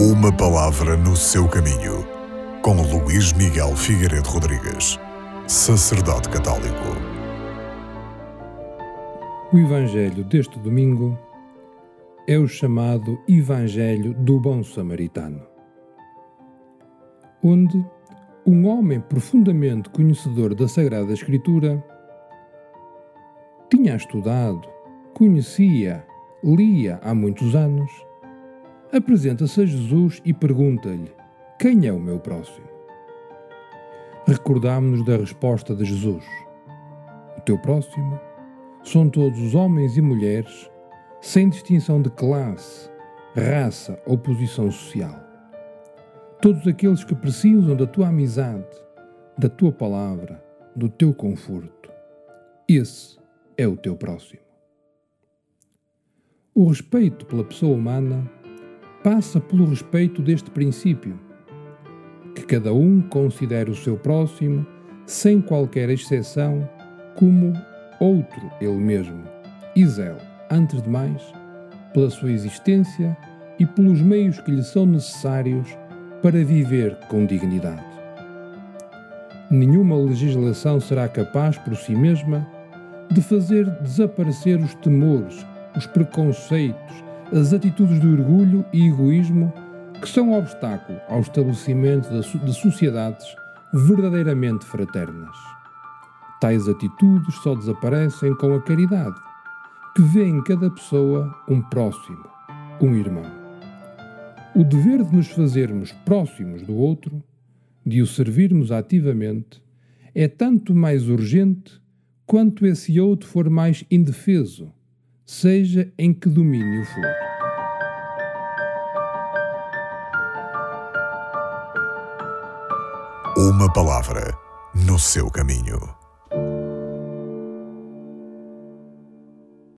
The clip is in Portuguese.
Uma palavra no seu caminho, com Luís Miguel Figueiredo Rodrigues, sacerdote católico. O Evangelho deste domingo é o chamado Evangelho do Bom Samaritano, onde um homem profundamente conhecedor da Sagrada Escritura tinha estudado, conhecia, lia há muitos anos apresenta-se a Jesus e pergunta-lhe: Quem é o meu próximo? Recordámo-nos da resposta de Jesus: O teu próximo são todos os homens e mulheres, sem distinção de classe, raça ou posição social. Todos aqueles que precisam da tua amizade, da tua palavra, do teu conforto. Esse é o teu próximo. O respeito pela pessoa humana passa pelo respeito deste princípio, que cada um considere o seu próximo, sem qualquer exceção, como outro ele mesmo, e antes de mais, pela sua existência e pelos meios que lhe são necessários para viver com dignidade. Nenhuma legislação será capaz por si mesma de fazer desaparecer os temores, os preconceitos, as atitudes de orgulho e egoísmo que são obstáculo ao estabelecimento de sociedades verdadeiramente fraternas. Tais atitudes só desaparecem com a caridade, que vê em cada pessoa um próximo, um irmão. O dever de nos fazermos próximos do outro, de o servirmos ativamente, é tanto mais urgente quanto esse outro for mais indefeso seja em que domínio for. Uma palavra no seu caminho.